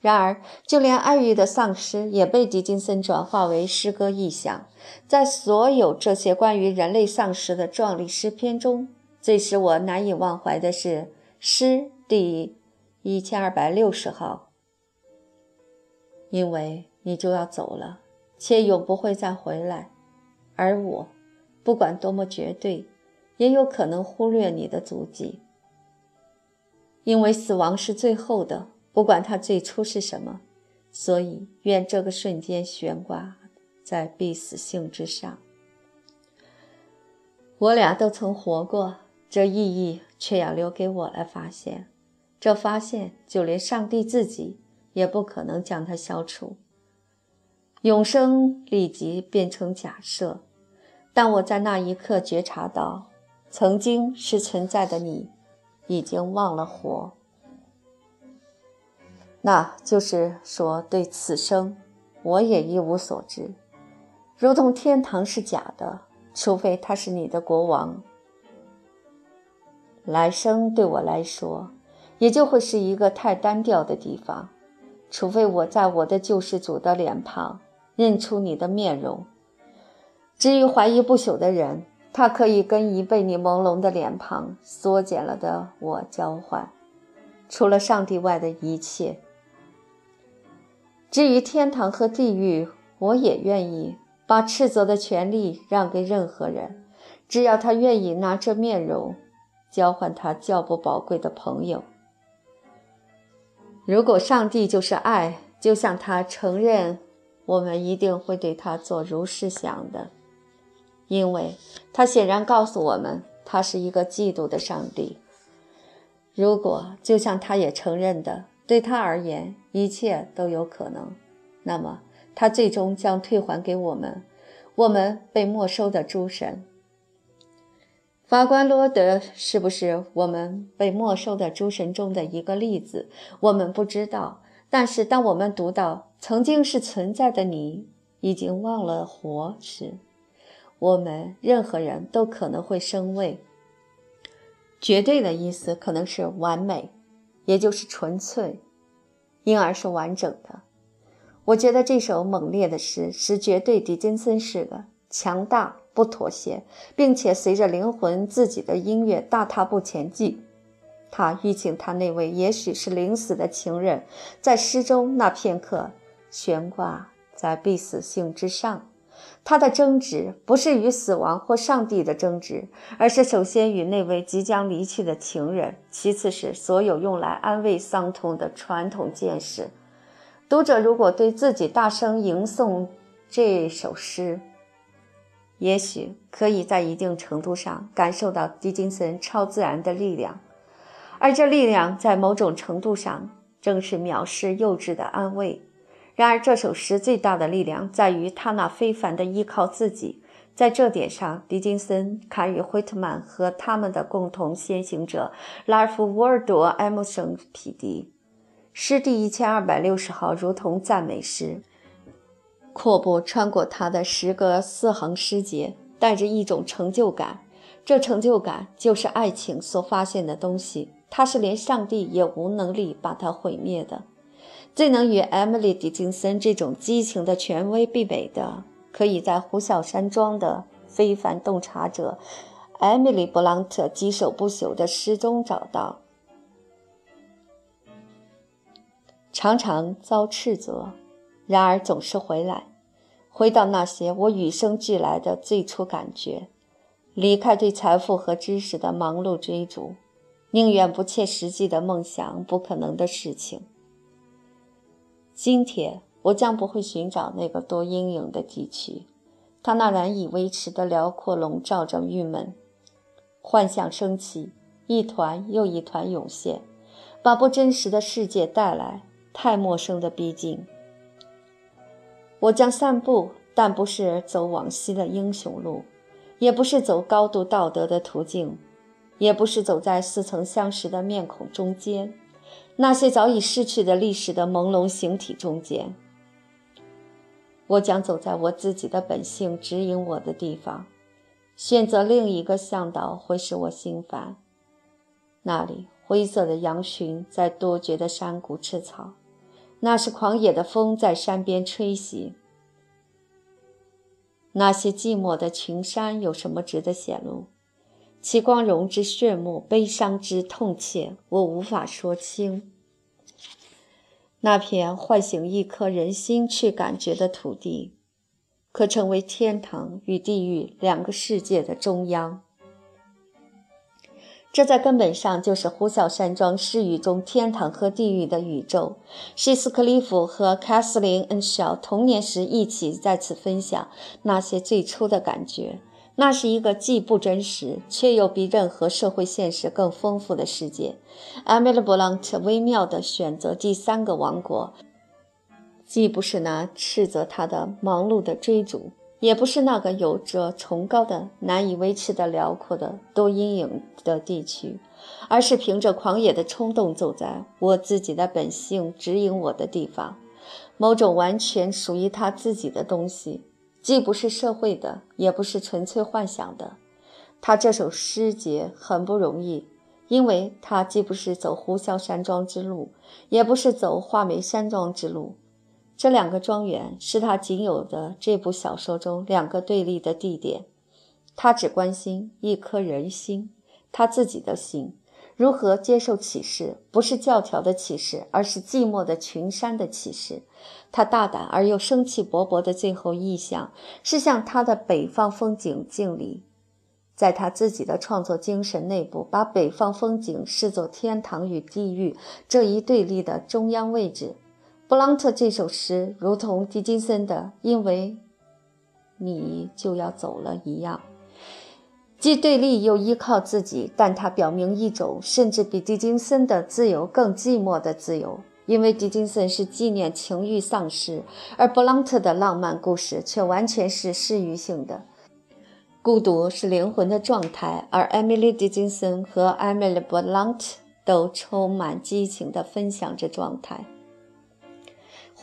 然而，就连爱欲的丧尸也被狄金森转化为诗歌意象，在所有这些关于人类丧失的壮丽诗篇中。最使我难以忘怀的是诗第一千二百六十号，因为你就要走了，且永不会再回来，而我，不管多么绝对，也有可能忽略你的足迹，因为死亡是最后的，不管它最初是什么，所以愿这个瞬间悬挂在必死性之上。我俩都曾活过。这意义却要留给我来发现，这发现就连上帝自己也不可能将它消除。永生立即变成假设，但我在那一刻觉察到，曾经是存在的你，已经忘了活。那就是说，对此生，我也一无所知，如同天堂是假的，除非他是你的国王。来生对我来说，也就会是一个太单调的地方，除非我在我的救世主的脸庞认出你的面容。至于怀疑不朽的人，他可以跟已被你朦胧的脸庞缩减了的我交换，除了上帝外的一切。至于天堂和地狱，我也愿意把斥责的权利让给任何人，只要他愿意拿这面容交换他较不宝贵的朋友。如果上帝就是爱，就像他承认，我们一定会对他做如是想的，因为他显然告诉我们，他是一个嫉妒的上帝。如果就像他也承认的，对他而言一切都有可能，那么他最终将退还给我们我们被没收的诸神。法官罗德是不是我们被没收的诸神中的一个例子？我们不知道。但是当我们读到曾经是存在的你已经忘了活时，我们任何人都可能会生畏。绝对的意思可能是完美，也就是纯粹，因而是完整的。我觉得这首猛烈的诗是绝对狄金森式的，强大不妥协，并且随着灵魂自己的音乐大踏步前进。他欲请他那位也许是临死的情人，在诗中那片刻悬挂在必死性之上。他的争执不是与死亡或上帝的争执，而是首先与那位即将离去的情人，其次是所有用来安慰伤痛的传统见识。读者如果对自己大声吟诵这首诗，也许可以在一定程度上感受到狄金森超自然的力量，而这力量在某种程度上正是藐视幼稚的安慰。然而，这首诗最大的力量在于他那非凡的依靠自己。在这点上，狄金森堪与惠特曼和他们的共同先行者拉尔夫·沃尔多·埃默生匹敌。诗第一千二百六十号如同赞美诗，阔步穿过他的十个四行诗节，带着一种成就感。这成就感就是爱情所发现的东西，它是连上帝也无能力把它毁灭的。最能与 Emily 狄金森这种激情的权威媲美的，可以在呼啸山庄的非凡洞察者 Emily 布朗特几首不朽的诗中找到。常常遭斥责，然而总是回来，回到那些我与生俱来的最初感觉，离开对财富和知识的忙碌追逐，宁愿不切实际的梦想不可能的事情。今天我将不会寻找那个多阴影的地区，它那难以维持的辽阔笼罩着郁闷。幻象升起，一团又一团涌现，把不真实的世界带来，太陌生的逼近。我将散步，但不是走往昔的英雄路，也不是走高度道德的途径，也不是走在似曾相识的面孔中间。那些早已逝去的历史的朦胧形体中间，我将走在我自己的本性指引我的地方。选择另一个向导会使我心烦。那里灰色的羊群在多绝的山谷吃草，那是狂野的风在山边吹袭。那些寂寞的群山有什么值得显露？其光荣之炫目，悲伤之痛切，我无法说清。那片唤醒一颗人心去感觉的土地，可成为天堂与地狱两个世界的中央。这在根本上就是呼啸山庄诗语中天堂和地狱的宇宙。希斯克利夫和凯瑟琳·恩肖童年时一起在此分享那些最初的感觉。那是一个既不真实，却又比任何社会现实更丰富的世界。艾米丽·布朗特微妙地选择第三个王国，既不是那斥责他的忙碌的追逐，也不是那个有着崇高的、难以维持的辽阔的多阴影的地区，而是凭着狂野的冲动走在我自己的本性指引我的地方，某种完全属于他自己的东西。既不是社会的，也不是纯粹幻想的。他这首诗节很不容易，因为他既不是走呼啸山庄之路，也不是走画眉山庄之路。这两个庄园是他仅有的这部小说中两个对立的地点。他只关心一颗人心，他自己的心，如何接受启示？不是教条的启示，而是寂寞的群山的启示。他大胆而又生气勃勃的最后意象，是向他的北方风景敬礼。在他自己的创作精神内部，把北方风景视作天堂与地狱这一对立的中央位置。布朗特这首诗如同狄金森的“因为你就要走了”一样。既对立又依靠自己，但它表明一种甚至比狄金森的自由更寂寞的自由，因为狄金森是纪念情欲丧失，而布朗特的浪漫故事却完全是诗语性的。孤独是灵魂的状态，而艾米丽·狄金森和艾米丽·布朗特都充满激情地分享着状态。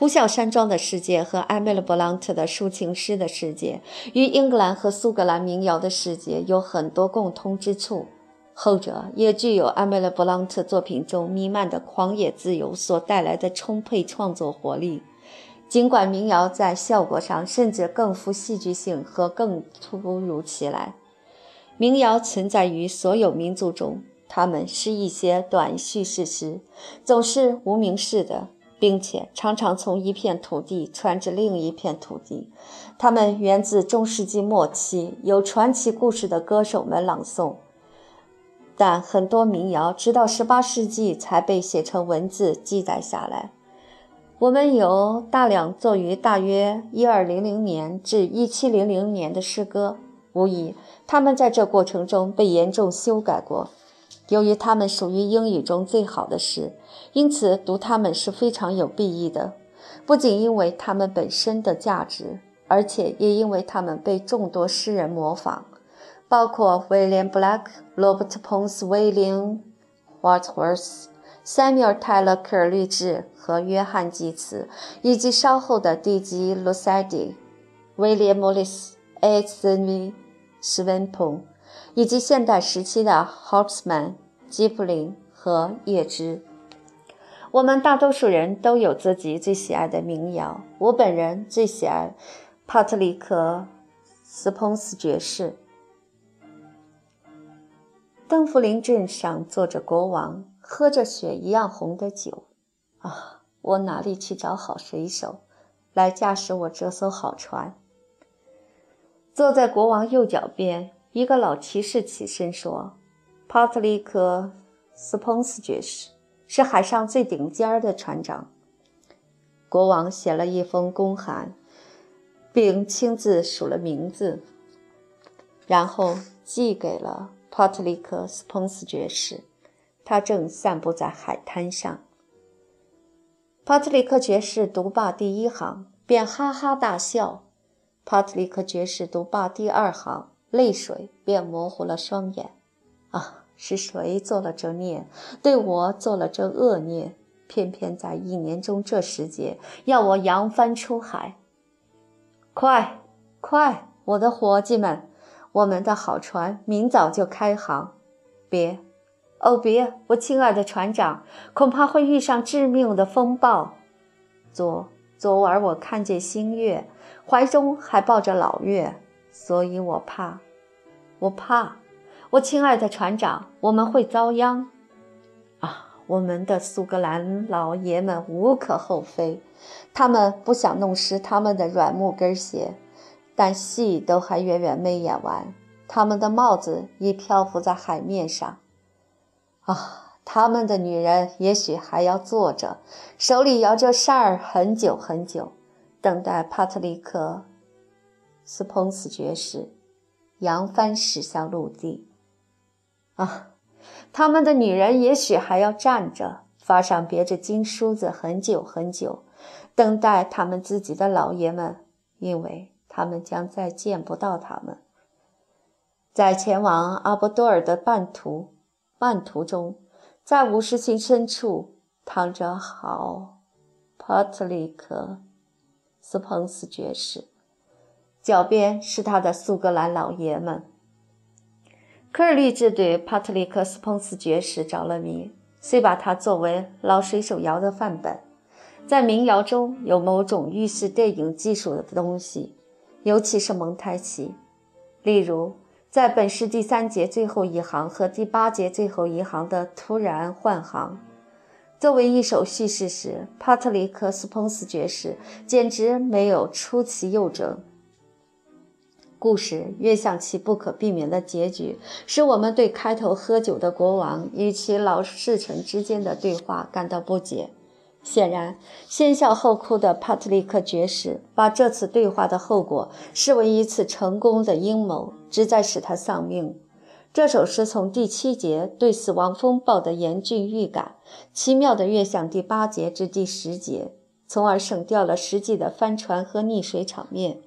呼啸山庄的世界和艾米丽·布朗特的抒情诗的世界，与英格兰和苏格兰民谣的世界有很多共通之处。后者也具有艾米丽·布朗特作品中弥漫的狂野自由所带来的充沛创作活力。尽管民谣在效果上甚至更富戏剧性和更突如其来，民谣存在于所有民族中，它们是一些短叙事诗，总是无名氏的。并且常常从一片土地传至另一片土地，它们源自中世纪末期有传奇故事的歌手们朗诵，但很多民谣直到18世纪才被写成文字记载下来。我们有大量作于大约1200年至1700年的诗歌，无疑他们在这过程中被严重修改过。由于它们属于英语中最好的诗，因此读它们是非常有裨益的，不仅因为它们本身的价值，而且也因为它们被众多诗人模仿，包括 William Black、Robert Pons, William Hertworth, Samuel Tyler Curly 和约翰济慈，以及稍后的帝级 losadi William Willis, Edsoni, Sven Pung。以及现代时期的 Hobsman。吉普林和叶芝，我们大多数人都有自己最喜爱的民谣。我本人最喜爱帕特里克·斯彭斯爵士。邓弗林镇上坐着国王，喝着血一样红的酒。啊，我哪里去找好水手来驾驶我这艘好船？坐在国王右脚边，一个老骑士起身说。帕特里克·斯彭斯爵士是海上最顶尖的船长。国王写了一封公函，并亲自署了名字，然后寄给了帕特里克·斯彭斯爵士。他正散步在海滩上。帕特里克爵士读罢第一行，便哈哈大笑；帕特里克爵士读罢第二行，泪水便模糊了双眼。啊！是谁做了这孽？对我做了这恶孽？偏偏在一年中这时节，要我扬帆出海。快，快，我的伙计们，我们的好船明早就开航。别，哦别，我亲爱的船长，恐怕会遇上致命的风暴。昨昨晚我看见星月，怀中还抱着老月，所以我怕，我怕。我亲爱的船长，我们会遭殃，啊！我们的苏格兰老爷们无可厚非，他们不想弄湿他们的软木跟鞋，但戏都还远远没演完，他们的帽子已漂浮在海面上，啊！他们的女人也许还要坐着，手里摇着扇儿很久很久，等待帕特里克·斯彭斯爵士扬帆驶向陆地。啊，他们的女人也许还要站着，发上别着金梳子很久很久，等待他们自己的老爷们，因为他们将再见不到他们。在前往阿波多尔的半途，半途中，在五十星深处躺着好帕特里克·斯彭斯爵士，脚边是他的苏格兰老爷们。科尔律治对帕特里克·斯彭斯爵士着了迷，遂把他作为老水手谣的范本。在民谣中有某种预示电影技术的东西，尤其是蒙太奇。例如，在本诗第三节最后一行和第八节最后一行的突然换行。作为一首叙事诗，帕特里克·斯彭斯爵士简直没有出其右者。故事越向其不可避免的结局，使我们对开头喝酒的国王与其老侍臣之间的对话感到不解。显然，先笑后哭的帕特里克爵士把这次对话的后果视为一次成功的阴谋，旨在使他丧命。这首诗从第七节对死亡风暴的严峻预感，奇妙地跃向第八节至第十节，从而省掉了实际的帆船和溺水场面。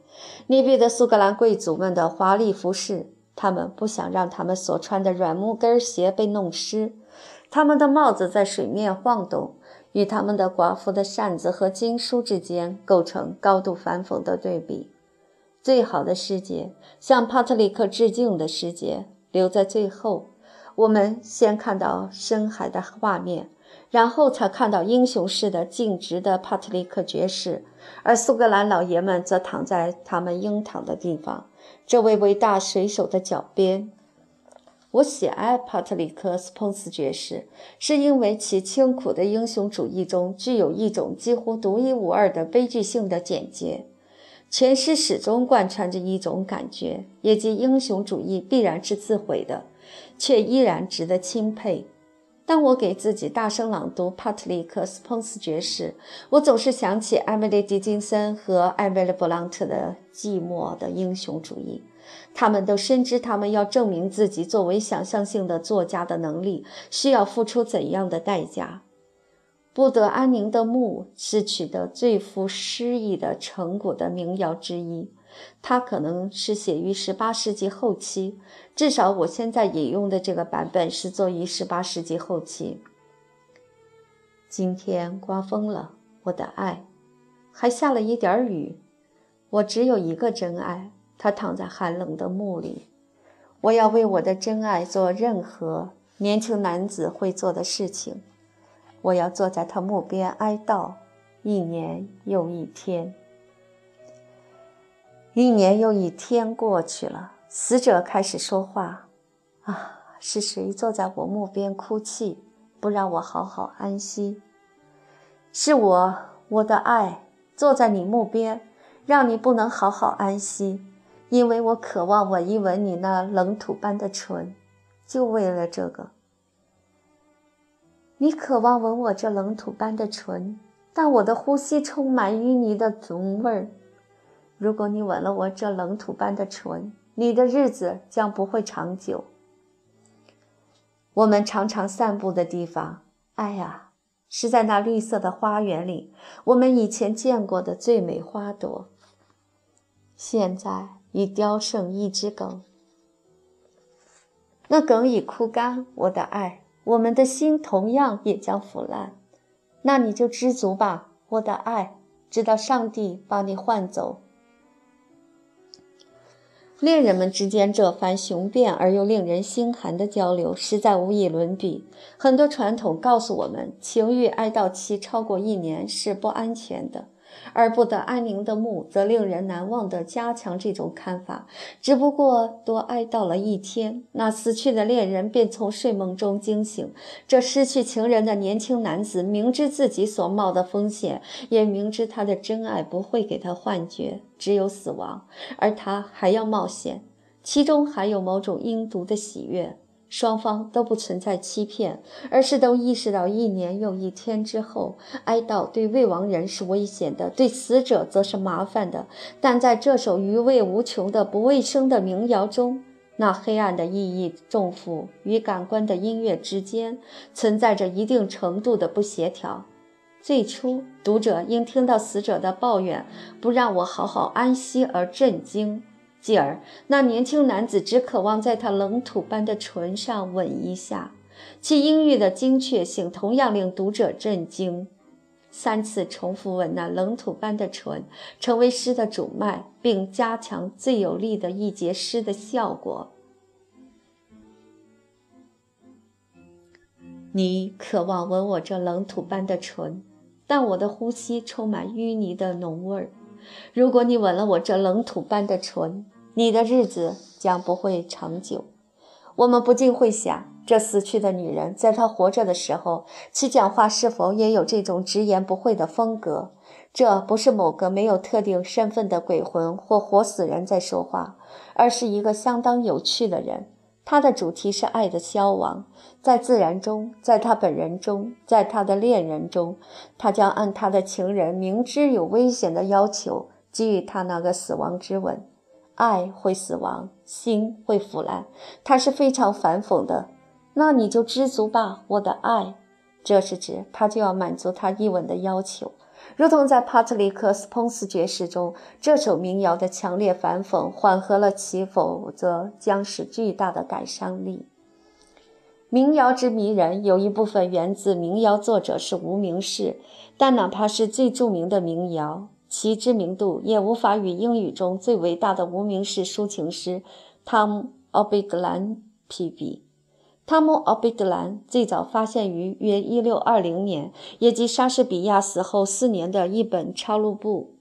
溺毙的苏格兰贵族们的华丽服饰，他们不想让他们所穿的软木跟鞋被弄湿。他们的帽子在水面晃动，与他们的寡妇的扇子和经书之间构成高度反讽的对比。最好的诗节，向帕特里克致敬的诗节。留在最后，我们先看到深海的画面，然后才看到英雄式的静直的帕特里克爵士，而苏格兰老爷们则躺在他们应躺的地方。这位伟大水手的脚边。我喜爱帕特里克·斯彭斯爵士，是因为其清苦的英雄主义中具有一种几乎独一无二的悲剧性的简洁。全诗始终贯穿着一种感觉，也即英雄主义必然是自毁的，却依然值得钦佩。当我给自己大声朗读帕特里克·斯彭斯爵士，我总是想起艾米丽·狄金森和艾米丽·布朗特的寂寞的英雄主义。他们都深知，他们要证明自己作为想象性的作家的能力，需要付出怎样的代价。不得安宁的墓是取得最富诗意的成果的民谣之一，它可能是写于18世纪后期，至少我现在引用的这个版本是作于18世纪后期。今天刮风了，我的爱，还下了一点雨。我只有一个真爱，他躺在寒冷的墓里。我要为我的真爱做任何年轻男子会做的事情。我要坐在他墓边哀悼，一年又一天，一年又一天过去了。死者开始说话：“啊，是谁坐在我墓边哭泣，不让我好好安息？是我，我的爱，坐在你墓边，让你不能好好安息，因为我渴望吻一吻你那冷土般的唇，就为了这个。”你渴望吻我这冷土般的唇，但我的呼吸充满淤泥的浓味儿。如果你吻了我这冷土般的唇，你的日子将不会长久。我们常常散步的地方，哎呀，是在那绿色的花园里，我们以前见过的最美花朵，现在已凋剩一枝梗。那梗已枯干，我的爱。我们的心同样也将腐烂，那你就知足吧，我的爱，直到上帝把你换走。恋人们之间这番雄辩而又令人心寒的交流，实在无以伦比。很多传统告诉我们，情欲爱到期超过一年是不安全的。而不得安宁的墓，则令人难忘地加强这种看法。只不过多哀悼了一天，那死去的恋人便从睡梦中惊醒。这失去情人的年轻男子，明知自己所冒的风险，也明知他的真爱不会给他幻觉，只有死亡，而他还要冒险，其中还有某种阴毒的喜悦。双方都不存在欺骗，而是都意识到一年又一天之后，哀悼对未亡人是危险的，对死者则是麻烦的。但在这首余味无穷的不卫生的民谣中，那黑暗的意义重负与感官的音乐之间存在着一定程度的不协调。最初，读者因听到死者的抱怨“不让我好好安息”而震惊。继而，那年轻男子只渴望在他冷土般的唇上吻一下，其音域的精确性同样令读者震惊。三次重复吻那冷土般的唇，成为诗的主脉，并加强最有力的一节诗的效果。你渴望吻我这冷土般的唇，但我的呼吸充满淤泥的浓味儿。如果你吻了我这冷土般的唇，你的日子将不会长久。我们不禁会想，这死去的女人在她活着的时候，其讲话是否也有这种直言不讳的风格？这不是某个没有特定身份的鬼魂或活死人在说话，而是一个相当有趣的人。他的主题是爱的消亡，在自然中，在他本人中，在他的恋人中，他将按他的情人明知有危险的要求给予他那个死亡之吻。爱会死亡，心会腐烂，它是非常反讽的。那你就知足吧，我的爱。这是指他就要满足他一吻的要求，如同在帕特里克·斯彭斯爵士中这首民谣的强烈反讽缓和了其否则将使巨大的感伤力。民谣之迷人有一部分源自民谣作者是无名氏，但哪怕是最著名的民谣。其知名度也无法与英语中最伟大的无名氏抒情诗汤姆·奥贝格兰匹比。汤姆·奥贝格兰最早发现于约1620年，也即莎士比亚死后四年的一本抄录簿。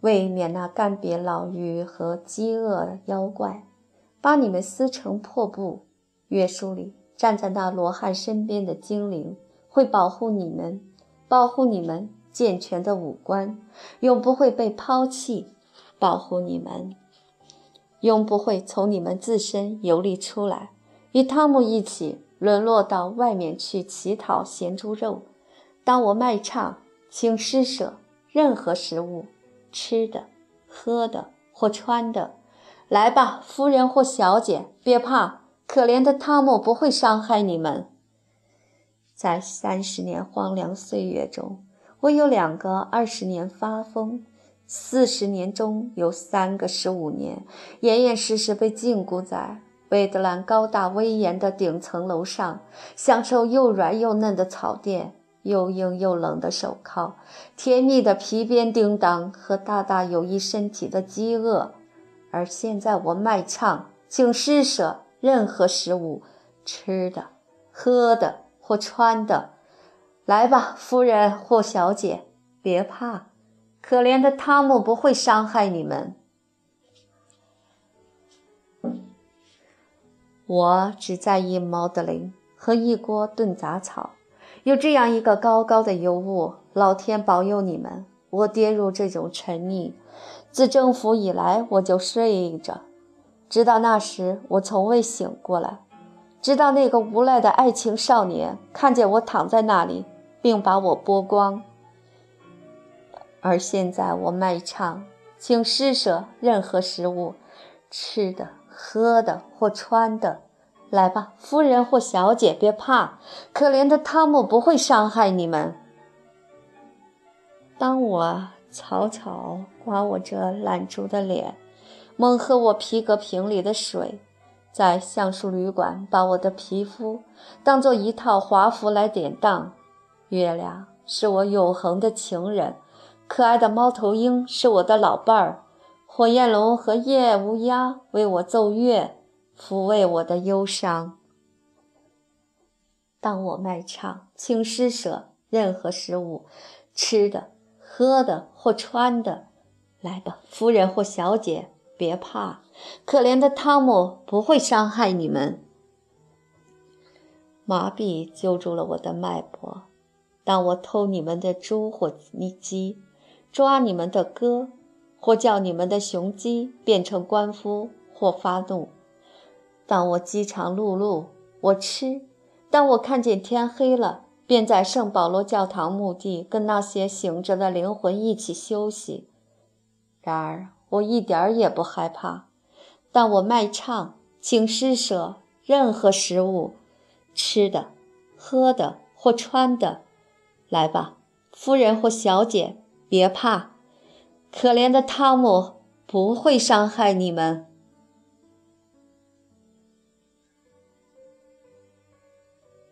为免那干瘪老妪和饥饿妖怪把你们撕成破布，约书里站在那罗汉身边的精灵会保护你们。保护你们健全的五官，永不会被抛弃；保护你们，永不会从你们自身游离出来，与汤姆一起沦落到外面去乞讨咸猪肉。当我卖唱，请施舍任何食物，吃的、喝的或穿的。来吧，夫人或小姐，别怕，可怜的汤姆不会伤害你们。在三十年荒凉岁月中，我有两个二十年发疯，四十年中有三个十五年，严严实实被禁锢在贝德兰高大威严的顶层楼上，享受又软又嫩的草垫、又硬又冷的手铐、甜蜜的皮鞭叮当和大大有益身体的饥饿。而现在我卖唱，请施舍任何食物，吃的、喝的。或穿的，来吧，夫人或小姐，别怕，可怜的汤姆不会伤害你们。我只在意毛德琳和一锅炖杂草。有这样一个高高的尤物，老天保佑你们！我跌入这种沉溺，自征服以来我就睡着，直到那时我从未醒过来。直到那个无赖的爱情少年看见我躺在那里，并把我剥光。而现在我卖唱，请施舍任何食物，吃的、喝的或穿的。来吧，夫人或小姐，别怕，可怜的汤姆不会伤害你们。当我草草刮我这懒猪的脸，猛喝我皮革瓶里的水。在橡树旅馆，把我的皮肤当做一套华服来典当。月亮是我永恒的情人，可爱的猫头鹰是我的老伴儿，火焰龙和夜乌鸦为我奏乐，抚慰我的忧伤。当我卖唱，请施舍任何食物，吃的、喝的或穿的。来吧，夫人或小姐，别怕。可怜的汤姆不会伤害你们。麻痹揪住了我的脉搏。当我偷你们的猪或鸡，抓你们的鸽，或叫你们的雄鸡变成官夫，或发怒；当我饥肠辘辘，我吃；当我看见天黑了，便在圣保罗教堂墓地跟那些醒着的灵魂一起休息。然而，我一点儿也不害怕。但我卖唱，请施舍任何食物，吃的、喝的或穿的。来吧，夫人或小姐，别怕，可怜的汤姆不会伤害你们。